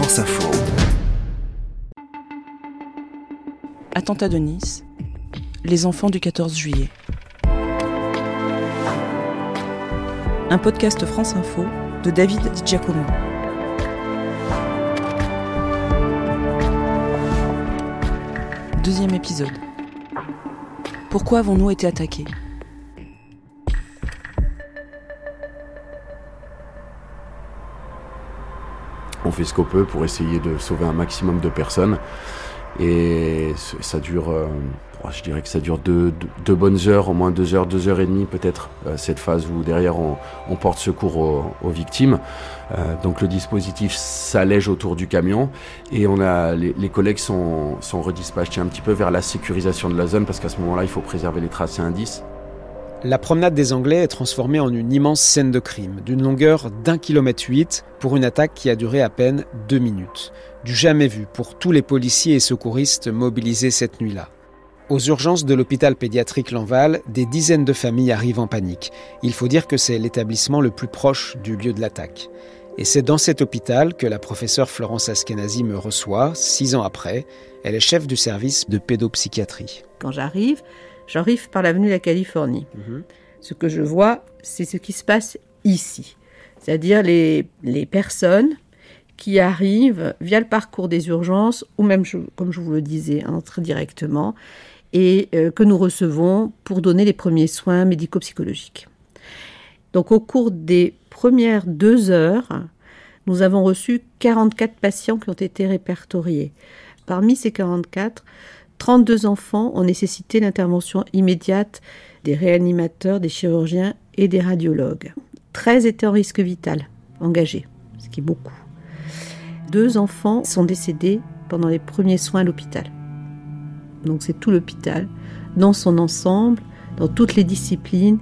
France Info. Attentat de Nice. Les enfants du 14 juillet. Un podcast France Info de David Di Giacomo. Deuxième épisode. Pourquoi avons-nous été attaqués? Ce qu'on peut pour essayer de sauver un maximum de personnes. Et ça dure, euh, je dirais que ça dure deux, deux, bonnes heures, au moins deux heures, deux heures et demie peut-être, euh, cette phase où derrière on, porte secours aux, victimes. Euh, donc le dispositif s'allège autour du camion et on a les, collègues sont, sont redispatchés un petit peu vers la sécurisation de la zone parce qu'à ce moment-là il faut préserver les traces et indices. La promenade des Anglais est transformée en une immense scène de crime, d'une longueur d'un kilomètre huit, pour une attaque qui a duré à peine deux minutes. Du jamais vu pour tous les policiers et secouristes mobilisés cette nuit-là. Aux urgences de l'hôpital pédiatrique Lanval, des dizaines de familles arrivent en panique. Il faut dire que c'est l'établissement le plus proche du lieu de l'attaque. Et c'est dans cet hôpital que la professeure Florence Askenazi me reçoit, six ans après. Elle est chef du service de pédopsychiatrie. Quand j'arrive, J'arrive par l'avenue de la Californie. Mhm. Ce que je vois, c'est ce qui se passe ici. C'est-à-dire les, les, personnes qui arrivent via le parcours des urgences, ou même, comme je vous le disais, très directement, et euh, que nous recevons pour donner les premiers soins médico-psychologiques. Donc au cours des premières deux heures, nous avons reçu 44 patients qui ont été répertoriés. Parmi ces 44, 32 enfants ont nécessité l'intervention immédiate des réanimateurs, des chirurgiens et des radiologues. 13 étaient en risque vital, engagés, ce qui est beaucoup. Deux enfants sont décédés pendant les premiers soins à l'hôpital. Donc c'est tout l'hôpital, dans son ensemble, dans toutes les disciplines,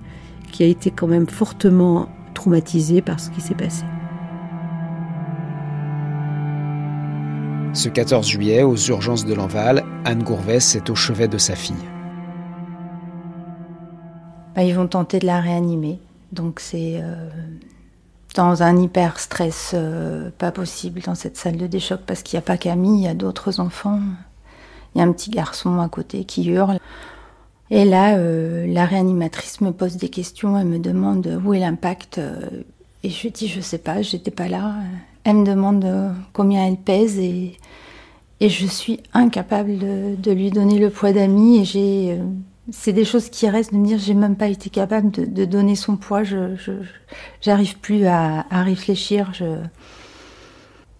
qui a été quand même fortement traumatisé par ce qui s'est passé. Ce 14 juillet, aux urgences de l'Enval, Anne Gourvès est au chevet de sa fille. Bah, ils vont tenter de la réanimer. Donc c'est euh, dans un hyper stress euh, pas possible dans cette salle de déchoc parce qu'il n'y a pas Camille, il y a d'autres enfants. Il y a un petit garçon à côté qui hurle. Et là, euh, la réanimatrice me pose des questions, elle me demande où est l'impact. et je lui dis, je sais pas, j'étais pas là. Elle me demande combien elle pèse et, et je suis incapable de, lui donner le poids d'amis. Et j'ai, euh, c'est des choses qui restent de me dire, j'ai même pas été capable de, donner son poids. Je, j'arrive plus à, réfléchir. Je,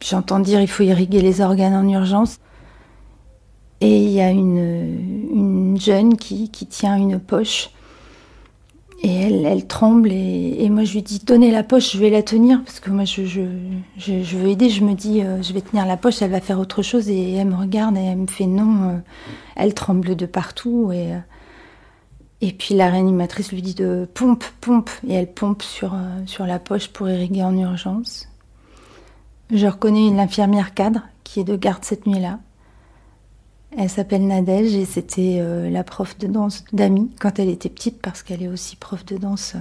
j'entends dire, il faut irriguer les organes en urgence. Et il y a une, une jeune qui, qui tient une poche et elle, tremble et, moi je lui dis donnez la poche, je vais la tenir parce que moi je, je, je, veux aider. Je me dis euh, je vais tenir la poche, elle va faire autre chose et elle me regarde et elle me fait non. Euh, elle tremble de partout et euh, et puis la réanimatrice lui dit de pompe, pompe et elle pompe sur sur la poche pour irriguer en urgence. Je reconnais une infirmière cadre qui est de garde cette nuit-là. Elle s'appelle Nadège et c'était euh, la prof de danse d'Ami quand elle était petite parce qu'elle est aussi prof de danse.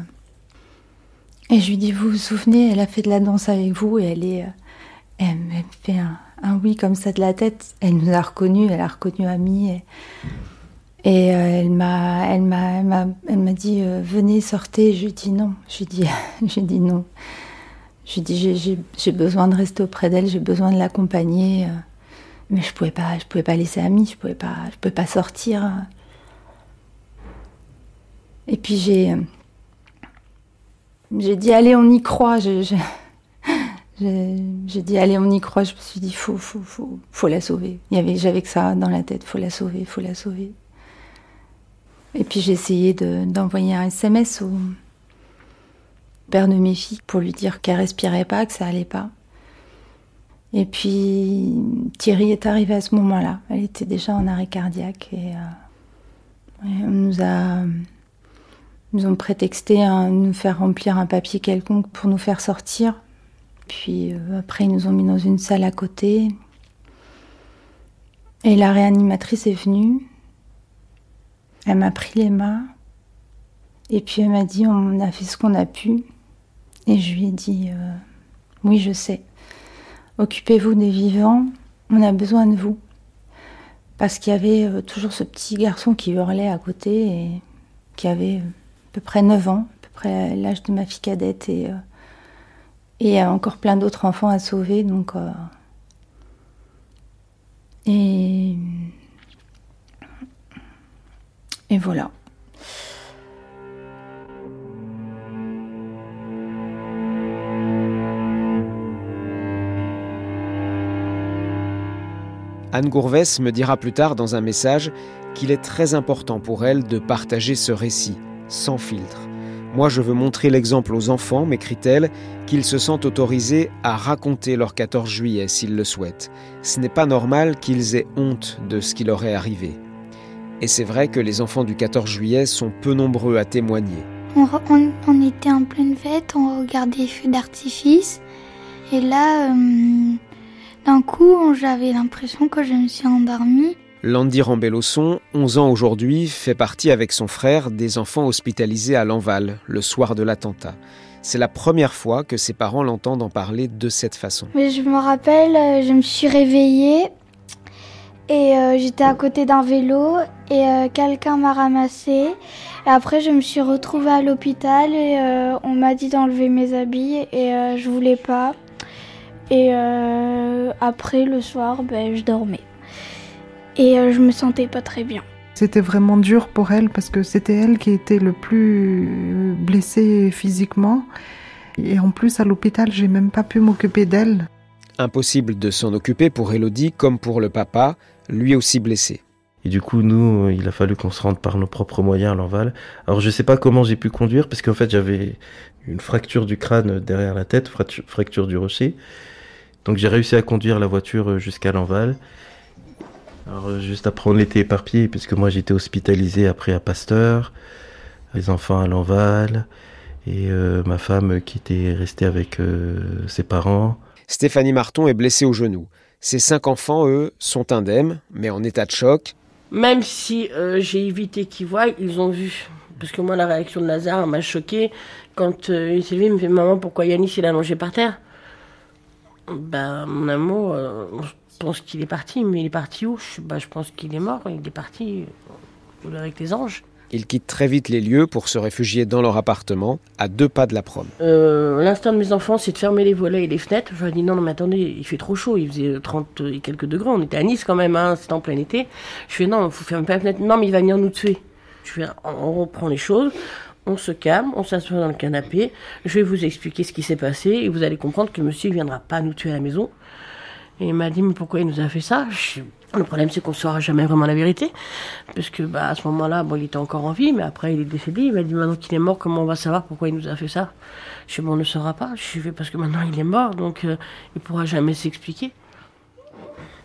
Et je lui dis, vous vous souvenez, elle a fait de la danse avec vous et elle est, euh, elle, fait un, oui comme ça de la tête. Elle nous a reconnus, elle a reconnu Ami et, euh, elle m'a, elle m'a, elle m'a, dit, venez sortez. Je lui dis non. Je lui dis, j'ai dit non. Je lui dis j'ai besoin de rester auprès d'elle, j'ai besoin de l'accompagner mais je pouvais pas, je pouvais pas laisser Ami, je pouvais pas, je pouvais pas sortir. Et puis j'ai, j'ai dit allez, on y croit. j'ai dit allez, on y croit. Je me suis dit faut, faut, faut, faut la sauver. Il y avait, j'avais que ça dans la tête, faut la sauver, faut la sauver. Et puis j'ai essayé d'envoyer un SMS au père de mes filles pour lui dire qu'elle respirait pas, que ça allait pas. Et puis Thierry est arrivé à ce moment-là. Elle était déjà en arrêt cardiaque et, euh, on nous a ont prétexté à nous faire remplir un papier quelconque pour nous faire sortir. Puis euh, après ils nous ont mis dans une salle à côté. Et la réanimatrice est venue. Elle m'a pris les mains. Et puis elle m'a dit on a fait ce qu'on a pu. Et je lui ai dit euh, oui je sais. Occupez-vous des vivants, on a besoin de vous. Parce qu'il y avait euh, toujours ce petit garçon qui hurlait à côté et qui avait euh, à peu près 9 ans, à peu près l'âge de ma fille cadette et, euh, encore plein d'autres enfants à sauver. Donc, et voilà. Anne Gourvès me dira plus tard dans un message qu'il est très important pour elle de partager ce récit, sans filtre. Moi, je veux montrer l'exemple aux enfants, m'écrit-elle, qu'ils se sentent autorisés à raconter leur 14 juillet s'ils le souhaitent. Ce n'est pas normal qu'ils aient honte de ce qui leur est arrivé. Et c'est vrai que les enfants du 14 juillet sont peu nombreux à témoigner. On, était en pleine fête, on regardait les feux d'artifice. Et là, euh, d'un coup, j'avais l'impression que je me suis endormie. Landy Rambellosson, 11 ans aujourd'hui, fait partie avec son frère des enfants hospitalisés à Lanval le soir de l'attentat. C'est la première fois que ses parents l'entendent en parler de cette façon. Mais je me rappelle, euh, je me suis réveillée et euh, j'étais à côté d'un vélo et euh, quelqu'un m'a ramassé. Et après, je me suis retrouvée à l'hôpital et on m'a dit d'enlever mes habits et je voulais pas. Et euh, après, le soir, ben, je dormais. Et euh, je me sentais pas très bien. C'était vraiment dur pour elle parce que c'était elle qui était le plus blessée physiquement. Et en plus, à l'hôpital, j'ai même pas pu m'occuper d'elle. Impossible de s'en occuper pour Elodie comme pour le papa, lui aussi blessé. Et du coup, nous, il a fallu qu'on se rende par nos propres moyens à l'enval. Alors, je sais pas comment j'ai pu conduire parce qu'en fait, j'avais une fracture du crâne derrière la tête, fracture du rocher. Donc j'ai réussi à conduire la voiture euh, jusqu'à l'Enval. Alors euh, juste après on était éparpillés puisque moi j'étais hospitalisé après à Pasteur, les enfants à l'Enval et euh, ma femme qui était restée avec ses parents. Stéphanie Marton est blessée au genou. Ses cinq enfants, eux, sont indemnes, mais en état de choc. Même si j'ai évité qu'ils voient, ils ont vu. Parce que moi, la réaction de Lazare m'a choqué quand euh, Sylvie me fait Maman, pourquoi Yanis il est allongé par terre? Ben, mon amour, euh, je pense qu'il est parti, mais il est parti où? Je, ben, je pense qu'il est mort, il est parti euh, avec les anges. Ils quittent très vite les lieux pour se réfugier dans leur appartement, à deux pas de la prom. Euh, L'instinct de mes enfants, c'est de fermer les volets et les fenêtres. Je leur ai dit non, non, mais attendez, il fait trop chaud, il faisait 30 et quelques degrés, on était à Nice quand même, hein, c'était en plein été. Je fais non, il faut fermer pas la fenêtre, non, mais il va venir nous tuer. Je fais, on reprend les choses, on se calme, on s'assoit dans le canapé, je vais vous expliquer ce qui s'est passé et vous allez comprendre que monsieur ne viendra pas nous tuer à la maison. Et il m'a dit, mais pourquoi il nous a fait ça? Le problème, c'est qu'on ne saura jamais vraiment la vérité. Parce que, bah, à ce moment-là, bon, il était encore en vie, mais après, il est décédé. Il m'a dit, maintenant qu'il est mort, comment on va savoir pourquoi il nous a fait ça? Je bon, on ne saura pas. Je vais parce que maintenant, il est mort, donc il euh, il pourra jamais s'expliquer.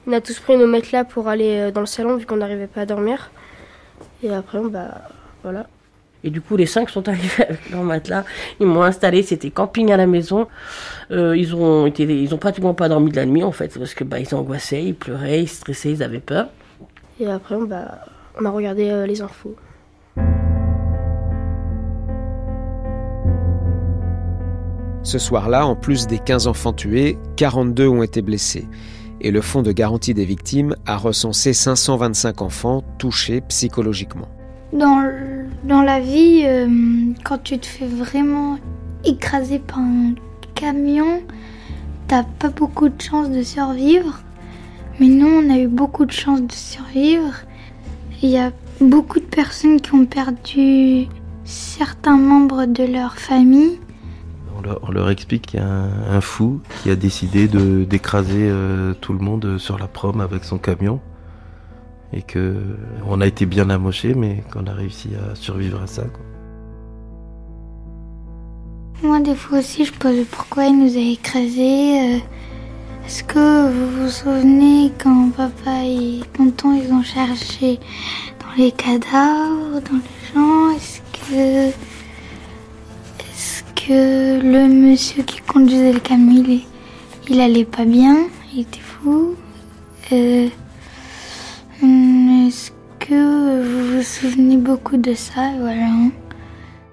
On a tous pris nos matelas pour aller euh, dans le salon, vu qu'on n'arrivait pas à dormir. Et après, bah, voilà. Et du coup, les cinq sont arrivés avec leur matelas. Ils m'ont installé, c'était camping à la maison. Euh, ils ont été, ils ont pratiquement pas dormi de la nuit en fait, parce que bah ils angoissaient, ils pleuraient, ils stressaient, ils avaient peur. Et après, bah, on a regardé euh, les infos. Ce soir-là, en plus des 15 enfants tués, 42 ont été blessés. Et le Fonds de garantie des victimes a recensé 525 enfants touchés psychologiquement. Dans, dans la vie, euh, quand tu te fais vraiment écraser par un camion, t'as pas beaucoup de chances de survivre. Mais nous, on a eu beaucoup de chances de survivre. Il y a beaucoup de personnes qui ont perdu certains membres de leur famille. On leur, explique qu'il y a un, fou qui a décidé d'écraser euh, tout le monde sur la prom avec son camion et que on a été bien amoché, mais qu'on a réussi à survivre à ça. Moi, des fois aussi, je pose pourquoi il nous a écrasés. Euh, est-ce que vous vous souvenez quand papa et tonton ils ont cherché dans les cadavres, dans les gens Est-ce que est-ce que le monsieur qui conduisait le camion il, il allait pas bien Il était fou euh, est-ce que vous vous souvenez beaucoup de ça voilà.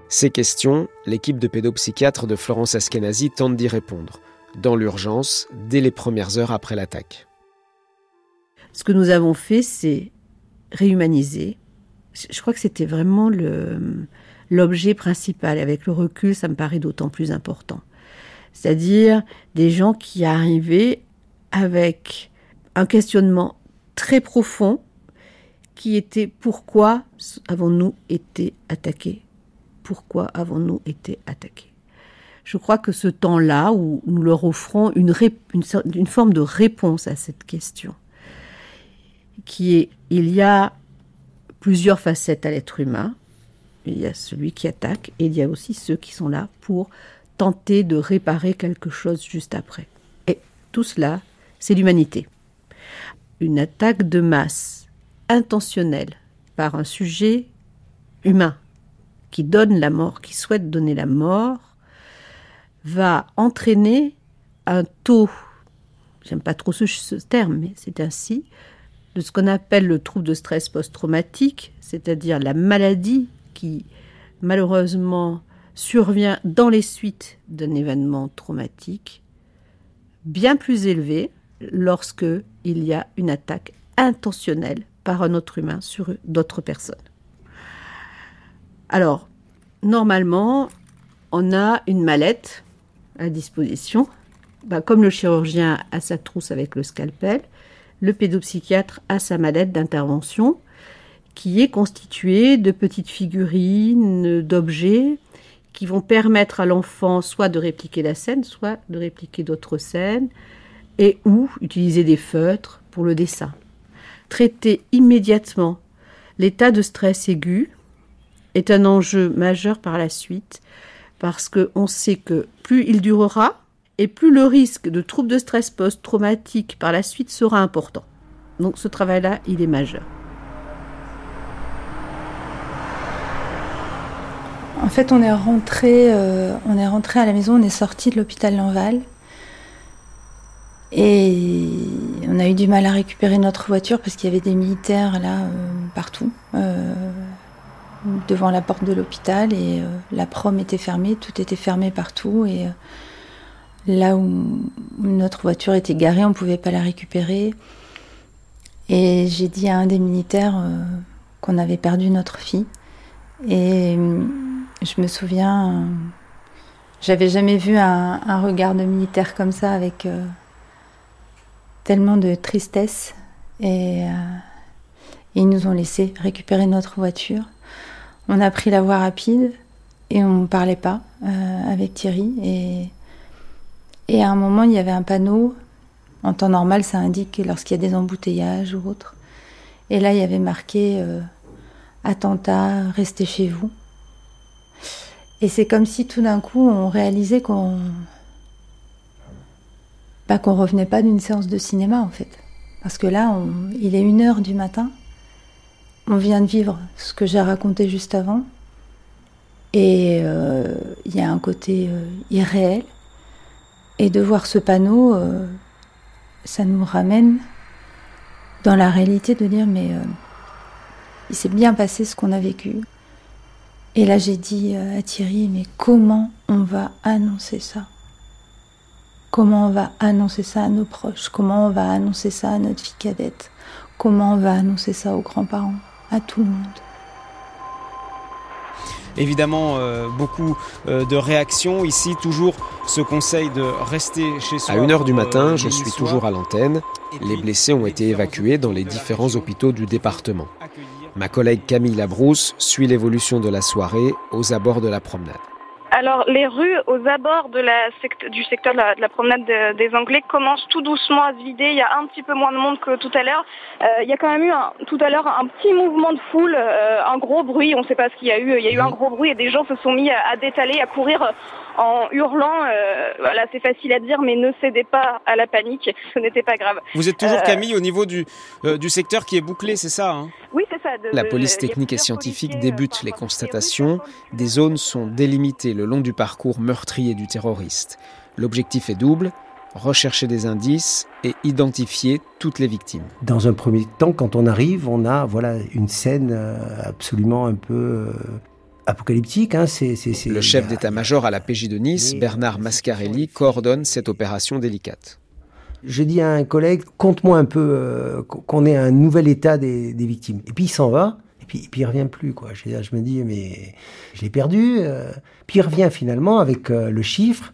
Ces questions, l'équipe de pédopsychiatres de Florence Askenazi tente d'y répondre. dans l'urgence, dès les premières heures après l'attaque. Ce que nous avons fait, c'est réhumaniser. Je crois que c'était vraiment l'objet principal. Avec le recul, ça me paraît d'autant plus important. C'est-à-dire des gens qui arrivaient avec un questionnement très profond qui était pourquoi avons-nous été attaqués? Pourquoi avons-nous été attaqués? Je crois que ce temps-là où nous leur offrons une, une forme de réponse à cette question, qui est il y a plusieurs facettes à l'être humain. Il y a celui qui attaque et il y a aussi ceux qui sont là pour tenter de réparer quelque chose juste après. Et tout cela, c'est l'humanité. Une attaque de masse intentionnelle par un sujet humain qui donne la mort, qui souhaite donner la mort, va entraîner un taux, j'aime pas trop ce, terme, mais c'est ainsi, de ce qu'on appelle le trouble de stress post-traumatique, c'est-à-dire la maladie qui malheureusement survient dans les suites d'un événement traumatique, bien plus élevé lorsque il y a une attaque intentionnelle par un autre humain sur d'autres personnes. Alors, normalement, on a une mallette à disposition. Bah, comme le chirurgien a sa trousse avec le scalpel, le pédopsychiatre a sa mallette d'intervention qui est constituée de petites figurines, d'objets qui vont permettre à l'enfant soit de répliquer la scène, soit de répliquer d'autres scènes, et ou utiliser des feutres pour le dessin. Traiter immédiatement l'état de stress aigu est un enjeu majeur par la suite, parce qu'on sait que plus il durera, et plus le risque de troubles de stress post-traumatique par la suite sera important. Donc ce travail-là, il est majeur. En fait, on est rentré, euh, on est rentré à la maison, on est sorti de l'hôpital Lanval. Et on a eu du mal à récupérer notre voiture parce qu'il y avait des militaires là euh, partout, euh, devant la porte de l'hôpital et la prom était fermée, tout était fermé partout et là où notre voiture était garée, on ne pouvait pas la récupérer. Et j'ai dit à un des militaires qu'on avait perdu notre fille et je me souviens, j'avais jamais vu un, regard de militaire comme ça avec euh, tellement de tristesse. Et, euh, ils nous ont laissé récupérer notre voiture. On a pris la voie rapide et on ne parlait pas euh, avec Thierry. Et, et à un moment, il y avait un panneau. En temps normal, ça indique lorsqu'il y a des embouteillages ou autre. Et là, il y avait marqué attentat, restez chez vous. Et c'est comme si tout d'un coup on réalisait qu'on bah, qu'on revenait pas d'une séance de cinéma en fait. Parce que là, il est une heure du matin, on vient de vivre ce que j'ai raconté juste avant, et euh, il y a un côté euh, irréel. Et de voir ce panneau, euh, ça nous ramène dans la réalité de dire mais il s'est bien passé ce qu'on a vécu. Et là, j'ai dit euh, à Thierry, mais comment on va annoncer ça? Comment on va annoncer ça à nos proches? Comment on va annoncer ça à notre fille cadette? Comment on va annoncer ça aux grands-parents? À tout le monde Évidemment, euh, beaucoup euh, de réactions. Ici, toujours ce conseil de rester chez soi. À 1h du matin, je suis toujours à l'antenne. Les blessés ont été évacués dans les différents hôpitaux du département. Ma collègue Camille Labrousse suit l'évolution de la soirée aux abords de la promenade. Alors, les rues aux abords de la du secteur de la, promenade des Anglais commencent tout doucement à se vider. Il y a un petit peu moins de monde que tout à l'heure. Euh, il y a quand même eu tout à l'heure un petit mouvement de foule, euh, un gros bruit. On ne sait pas ce qu'il y a eu. Il y a eu un gros bruit et des gens se sont mis à, détaler, à courir en hurlant. Euh, voilà, c'est facile à dire, mais ne cédez pas à la panique. Ce n'était pas grave. Vous êtes toujours Camille au niveau du, du secteur qui est bouclé, c'est ça hein? Oui, c'est ça. la police technique et scientifique débute les constatations. Des zones sont délimitées le long du parcours meurtrier du terroriste. L'objectif est double, rechercher des indices et identifier toutes les victimes. Dans un premier temps, quand on arrive, on a voilà une scène euh, absolument un peu euh, apocalyptique. Hein, Le chef d'état-major à la PJ de Nice, Bernard Mascarelli, coordonne cette opération délicate. Je dis à un collègue, compte-moi un peu euh, qu'on ait un nouvel état des, victimes. Et puis il s'en va, puis, et puis il revient plus. Quoi. Je, je me dis, mais je l'ai perdu. Euh. Puis il revient finalement avec euh, le chiffre,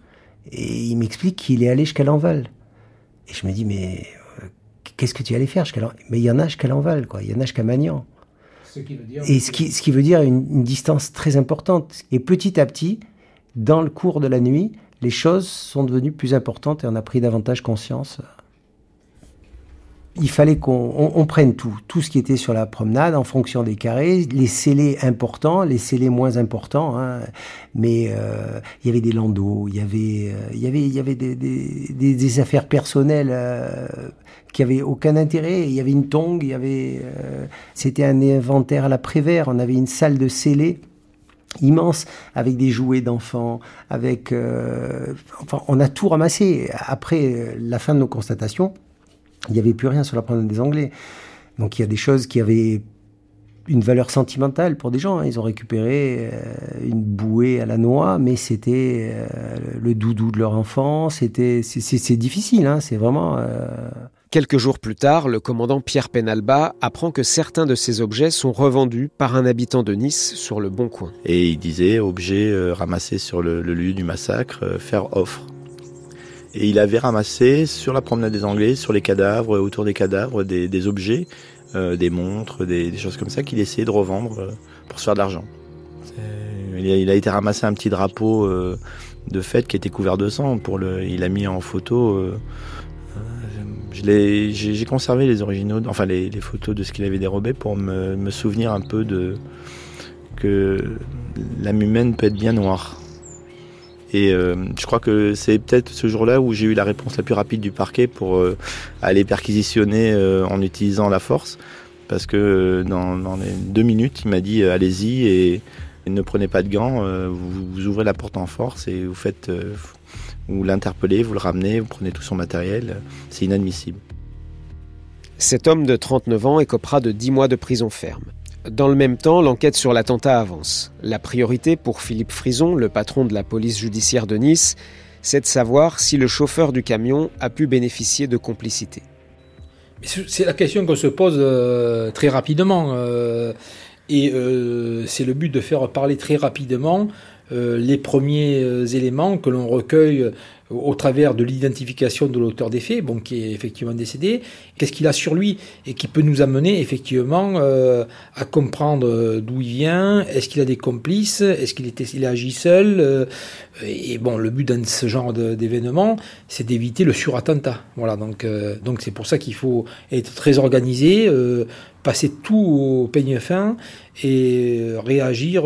et il m'explique qu'il est allé jusqu'à l'Enval. Et je me dis, mais qu'est-ce que tu allais faire jusqu'à Mais il y en a jusqu'à l'Enval, quoi. Il y en a jusqu'à Magnan. et ce qui, ce qui veut dire une, une, distance très importante. Et petit à petit, dans le cours de la nuit, les choses sont devenues plus importantes et on a pris davantage conscience. Il fallait qu'on prenne tout, tout ce qui était sur la promenade en fonction des carrés, les scellés importants, les scellés moins importants. Hein. Mais euh, il y avait des landaux, il y avait, euh, il y avait, il y avait des, affaires personnelles euh, qui avaient aucun intérêt. Il y avait une tongue, il y avait, c'était un inventaire à la Prévert. On avait une salle de scellés immense avec des jouets d'enfants, avec enfin on a tout ramassé. Après la fin de nos constatations, il n'y avait plus rien sur la promenade des Anglais. Donc il y a des choses qui avaient une valeur sentimentale pour des gens. Hein. Ils ont récupéré euh, une bouée à la noix, mais c'était euh, le doudou de leur enfant. C'était c'est difficile. Hein. C'est vraiment Quelques jours plus tard, le commandant Pierre Penalba apprend que certains de ces objets sont revendus par un habitant de Nice sur le Bon Coin. Et il disait objets euh, ramassés sur le, lieu du massacre, euh, faire offre. Et il avait ramassé sur la promenade des Anglais, sur les cadavres, autour des cadavres, des, objets, euh, des montres, des, choses comme ça qu'il essayait de revendre pour se faire de l'argent. Il, a été ramassé un petit drapeau de fête qui était couvert de sang. Pour le, il a mis en photo j'ai conservé les originaux, enfin les, photos de ce qu'il avait dérobé pour me, souvenir un peu de que l'âme humaine peut être bien noire. Et euh, je crois que c'est peut-être ce jour-là où j'ai eu la réponse la plus rapide du parquet pour euh, aller perquisitionner euh, en utilisant la force. Parce que dans, les deux minutes, il m'a dit allez-y et, ne prenez pas de gants, vous, ouvrez la porte en force et vous faites vous l'interpellez, vous le ramenez, vous prenez tout son matériel. C'est inadmissible. Cet homme de 39 ans écopera de 10 mois de prison ferme. Dans le même temps, l'enquête sur l'attentat avance. La priorité pour Philippe Frison, le patron de la police judiciaire de Nice, c'est de savoir si le chauffeur du camion a pu bénéficier de complicité. C'est la question qu'on se pose euh, très rapidement. Euh, et euh, c'est le but de faire parler très rapidement les premiers éléments que l'on recueille au travers de l'identification de l'auteur des faits, bon, qui est effectivement décédé, qu'est-ce qu'il a sur lui et qui peut nous amener effectivement à comprendre d'où il vient, est-ce qu'il a des complices, est-ce qu'il agit seul, et bon, le but dans ce genre d'événement, c'est d'éviter le surattentat. Voilà, donc donc c'est pour ça qu'il faut être très organisé, passer tout au peigne fin et réagir,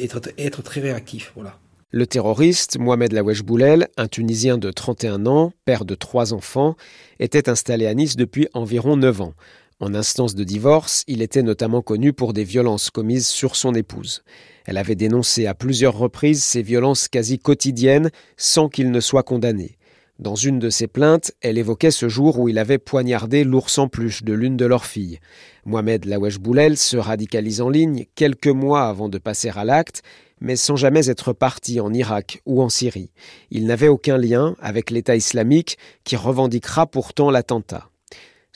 être, être très réactif. Voilà. Le terroriste, Mohamed Lawesh Boulel, un Tunisien de 31 ans, père de trois enfants, était installé à Nice depuis environ 9 ans. En instance de divorce, il était notamment connu pour des violences commises sur son épouse. Elle avait dénoncé à plusieurs reprises ces violences quasi quotidiennes sans qu'il ne soit condamné. Dans une de ses plaintes, elle évoquait ce jour où il avait poignardé l'ours en peluche de l'une de leurs filles. Mohamed Lawesh Boulel se radicalise en ligne quelques mois avant de passer à l'acte, mais sans jamais être parti en Irak ou en Syrie. Il n'avait aucun lien avec l'État islamique qui revendiquera pourtant l'attentat.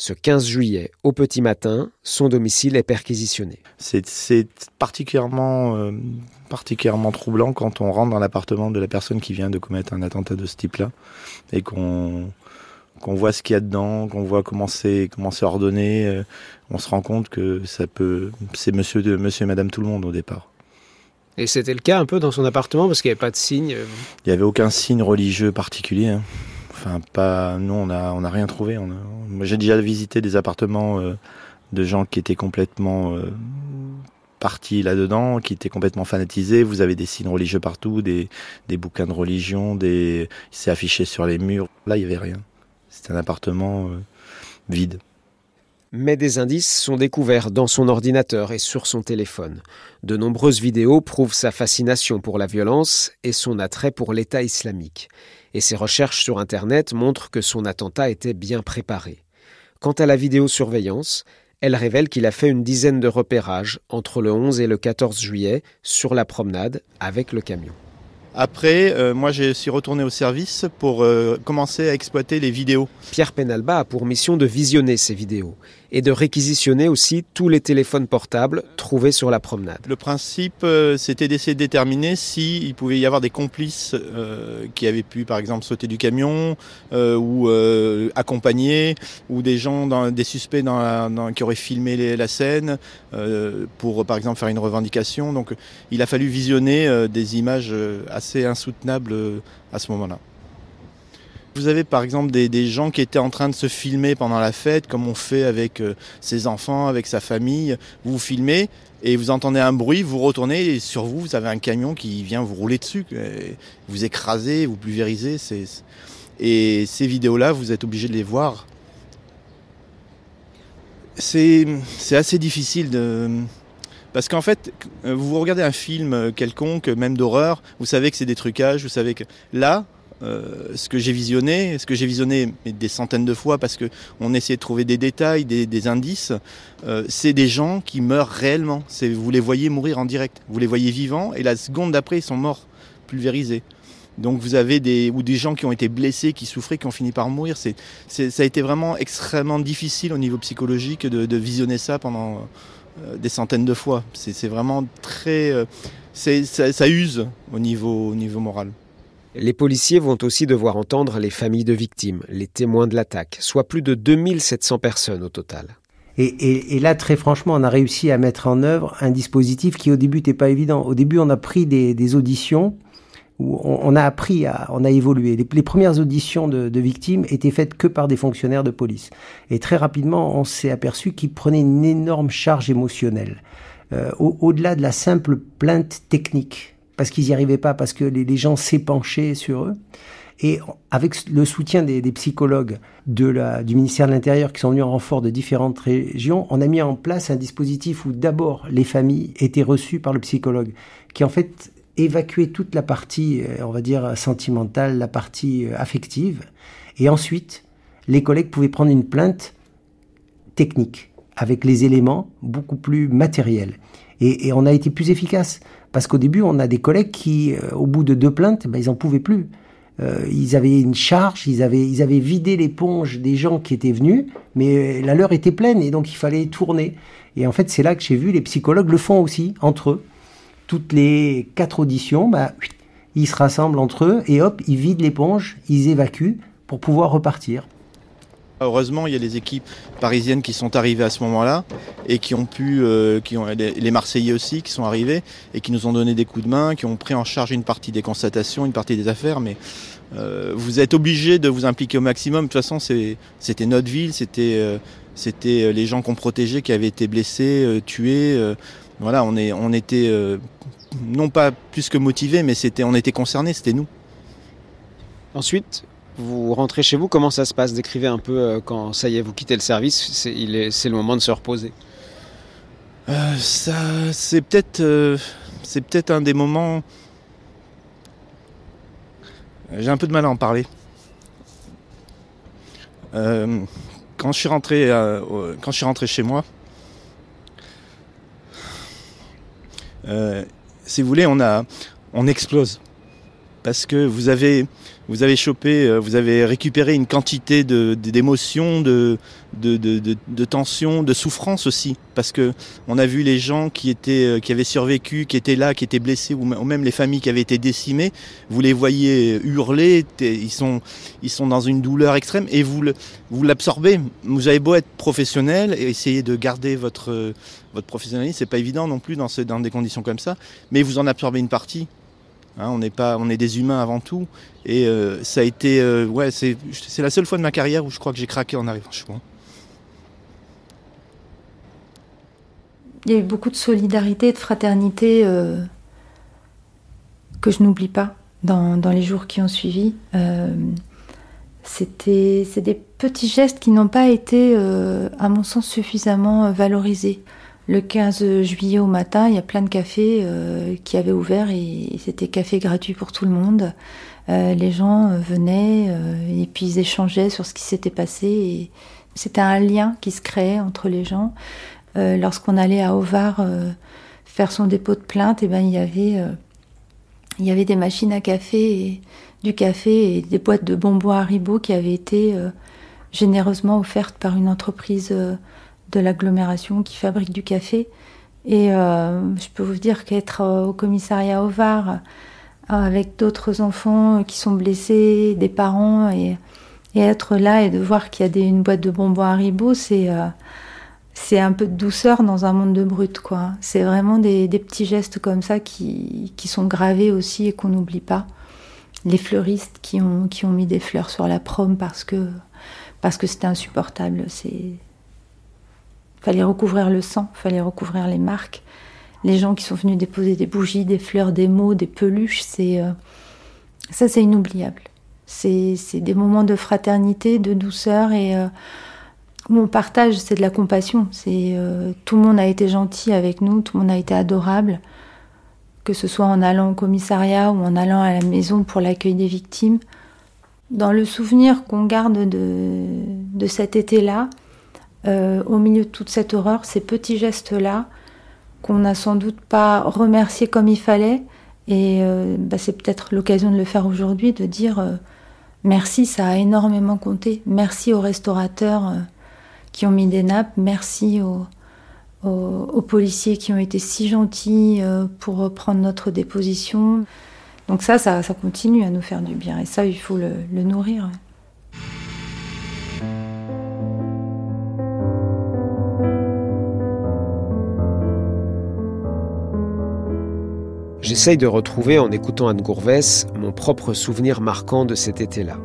Ce 15 juillet, au petit matin, son domicile est perquisitionné. C'est particulièrement, euh, particulièrement troublant quand on rentre dans l'appartement de la personne qui vient de commettre un attentat de ce type-là et qu'on qu'on voit ce qu'il y a dedans, qu'on voit comment c'est comment c'est ordonné, euh, on se rend compte que ça peut c'est monsieur de monsieur et madame tout le monde au départ. Et c'était le cas un peu dans son appartement parce qu'il n'y avait pas de signe. Euh, Il n'y avait aucun signe religieux particulier. Hein. Enfin, pas. Nous, on a, on a rien trouvé. J'ai déjà visité des appartements euh, de gens qui étaient complètement euh, partis là-dedans, qui étaient complètement fanatisés. Vous avez des signes religieux partout, des, des bouquins de religion, des. C'est affiché sur les murs. Là, il y avait rien. C'était un appartement euh, vide. Mais des indices sont découverts dans son ordinateur et sur son téléphone. De nombreuses vidéos prouvent sa fascination pour la violence et son attrait pour l'État islamique et ses recherches sur Internet montrent que son attentat était bien préparé. Quant à la vidéosurveillance, Elle révèle qu'il a fait une dizaine de repérages entre le 11 et le 14 juillet sur la promenade avec le camion. Après, euh, moi, je suis retourné au service pour euh, commencer à exploiter les vidéos. Pierre Penalba a pour mission de visionner ces vidéos et de réquisitionner aussi tous les téléphones portables trouvés sur la promenade. Le principe, euh, c'était d'essayer de déterminer s'il pouvait y avoir des complices qui avaient pu, par exemple, sauter du camion ou accompagner, ou des gens, dans, des suspects dans qui auraient filmé la scène pour, par exemple, faire une revendication. Donc, il a fallu visionner des images assez insoutenable euh, à ce moment-là. Vous avez par exemple des, gens qui étaient en train de se filmer pendant la fête, comme on fait avec euh, ses enfants, avec sa famille. Vous vous filmez et vous entendez un bruit, vous retournez et sur vous, vous avez un camion qui vient vous rouler dessus, vous écraser, vous pulvérisez. Et ces vidéos-là, vous êtes obligé de les voir. C'est assez difficile de, parce qu'en fait, euh, vous regardez un film euh, quelconque, même d'horreur, vous savez que c'est des trucages, vous savez que là, euh, ce que j'ai visionné, ce que j'ai visionné des centaines de fois parce que on essayait de trouver des détails, des, indices, c'est des gens qui meurent réellement. Vous les voyez mourir en direct, vous les voyez vivants et la seconde d'après ils sont morts, pulvérisés. Donc vous avez des ou des gens qui ont été blessés, qui souffraient, qui ont fini par mourir. C'est, ça a été vraiment extrêmement difficile au niveau psychologique de, de visionner ça pendant euh, des centaines de fois. C'est vraiment très... Euh, ça, use au niveau, au niveau moral. Les policiers vont aussi devoir entendre les familles de victimes, les témoins de l'attaque, soit plus de 2700 personnes au total. Et, là, très franchement, on a réussi à mettre en œuvre un dispositif qui au début n'était pas évident. Au début, on a pris des auditions on, a appris, à, on a évolué. Les, premières auditions de, victimes étaient faites que par des fonctionnaires de police. Et très rapidement, on s'est aperçu qu'ils prenaient une énorme charge émotionnelle. Euh, au-delà de la simple plainte technique, parce qu'ils n'y arrivaient pas, parce que les, gens s'épanchaient sur eux. Et avec le soutien des, psychologues du ministère de l'Intérieur qui sont venus en renfort de différentes régions, on a mis en place un dispositif où d'abord les familles étaient reçues par le psychologue, qui en fait évacuer toute la partie, euh, on va dire, sentimentale, la partie euh, affective. Et ensuite, les collègues pouvaient prendre une plainte technique, avec les éléments beaucoup plus matériels. Et, on a été plus efficace. Parce qu'au début, on a des collègues qui, euh, au bout de deux plaintes, ben, ils n'en pouvaient plus. ils avaient une charge, ils avaient, ils avaient vidé l'éponge des gens qui étaient venus, mais la leur était pleine et donc il fallait tourner. Et en fait, c'est là que j'ai vu les psychologues le font aussi entre eux toutes les quatre auditions, bah, ils se rassemblent entre eux et hop, ils vident l'éponge, ils évacuent pour pouvoir repartir. Heureusement, il y a les équipes parisiennes qui sont arrivées à ce moment-là et qui ont pu, euh, qui ont, les Marseillais aussi qui sont arrivés et qui nous ont donné des coups de main, qui ont pris en charge une partie des constatations, une partie des affaires. Mais euh, vous êtes obligés de vous impliquer au maximum. De toute façon, c'était notre ville, c'était euh, les gens qu'on protégeait qui avaient été blessés, tués. voilà, on, était non pas plus que motivés, mais on était concernés, c'était nous. Ensuite, vous rentrez chez vous, comment ça se passe? Décrivez un peu euh, quand ça y est, vous quittez le service, c'est, le moment de se reposer. Euh, ça, c'est peut-être, euh, c'est peut-être un des moments. J'ai un peu de mal à en parler. quand je suis rentré, quand je suis rentré chez moi, si vous voulez, on, a, on explose. Parce que vous avez, vous avez chopé, euh, vous avez récupéré une quantité d'émotions, de, de, de, de, tensions, de souffrance aussi. Parce que on a vu les gens qui étaient, euh, qui avaient survécu, qui étaient là, qui étaient blessés, ou même les familles qui avaient été décimées. Vous les voyez hurler, ils sont, ils sont dans une douleur extrême, et vous, vous l'absorbez. Vous avez beau être professionnel et essayer de garder votre, votre professionnalisme, c'est pas évident non plus dans, dans des conditions comme ça, mais vous en absorbez une partie. Hein, on, est pas, on est des humains avant tout. Et euh, ça a été. Euh, ouais, c'est la seule fois de ma carrière où je crois que j'ai craqué en arrivant chez moi. Il y a eu beaucoup de solidarité et de fraternité euh, que je n'oublie pas dans, dans, les jours qui ont suivi. C'était des petits gestes qui n'ont pas été, à mon sens, suffisamment valorisés. Le 15 juillet au matin, il y a plein de cafés euh, qui avaient ouvert et, c'était café gratuit pour tout le monde. Euh, les gens euh, venaient et puis ils échangeaient sur ce qui s'était passé et C'était un lien qui se créait entre les gens. Lorsqu'on allait à Ovar faire son dépôt de plainte, et eh ben, il, y avait, des machines à café, du café et des boîtes de bonbons Haribo qui avaient été généreusement offertes par une entreprise de l'agglomération qui fabrique du café. Et je peux vous dire qu'être au commissariat Ovar avec d'autres enfants qui sont blessés, des parents, et, être là et de voir qu'il y a des, une boîte de bonbons Haribo, c'est c'est un peu de douceur dans un monde de brut, quoi. C'est vraiment des, petits gestes comme ça qui, qui sont gravés aussi et qu'on n'oublie pas. Les fleuristes qui ont, qui ont mis des fleurs sur la prom parce que parce que c'était insupportable. C'est fallait recouvrir le sang, fallait recouvrir les marques. Les gens qui sont venus déposer des bougies, des fleurs, des mots, des peluches, c'est euh, ça, c'est inoubliable. C'est des moments de fraternité, de douceur et euh, mon partage, c'est de la compassion. C'est euh, tout le monde a été gentil avec nous, tout le monde a été adorable, que ce soit en allant au commissariat ou en allant à la maison pour l'accueil des victimes. Dans le souvenir qu'on garde de, cet été-là, euh, au milieu de toute cette horreur, ces petits gestes-là, qu'on n'a sans doute pas remerciés comme il fallait, et euh, bah, c'est peut-être l'occasion de le faire aujourd'hui, de dire merci, ça a énormément compté. Merci aux restaurateurs qui ont mis des nappes. Merci aux, policiers qui ont été si gentils euh, pour prendre notre déposition. Donc ça, ça, continue à nous faire du bien. Et ça, il faut le nourrir. J'essaye de retrouver, en écoutant Anne Gourvès, mon propre souvenir marquant de cet été-là.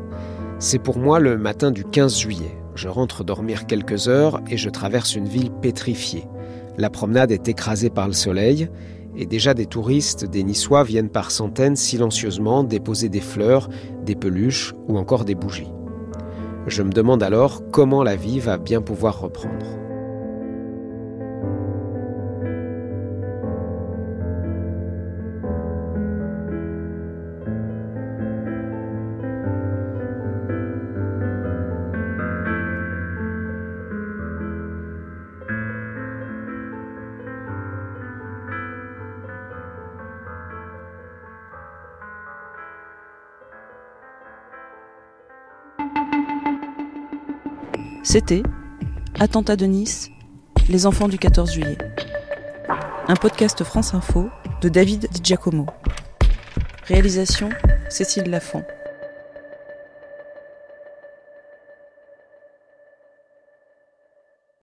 C'est pour moi le matin du 15 juillet. Je rentre dormir quelques heures et je traverse une ville pétrifiée. La promenade est écrasée par le soleil et déjà des touristes, des Niçois viennent par centaines silencieusement déposer des fleurs, des peluches ou encore des bougies. Je me demande alors comment la vie va bien pouvoir reprendre. C'était Attentat de Nice, les enfants du 14 juillet. Un podcast France Info de David Di Giacomo. Réalisation Cécile Lafont.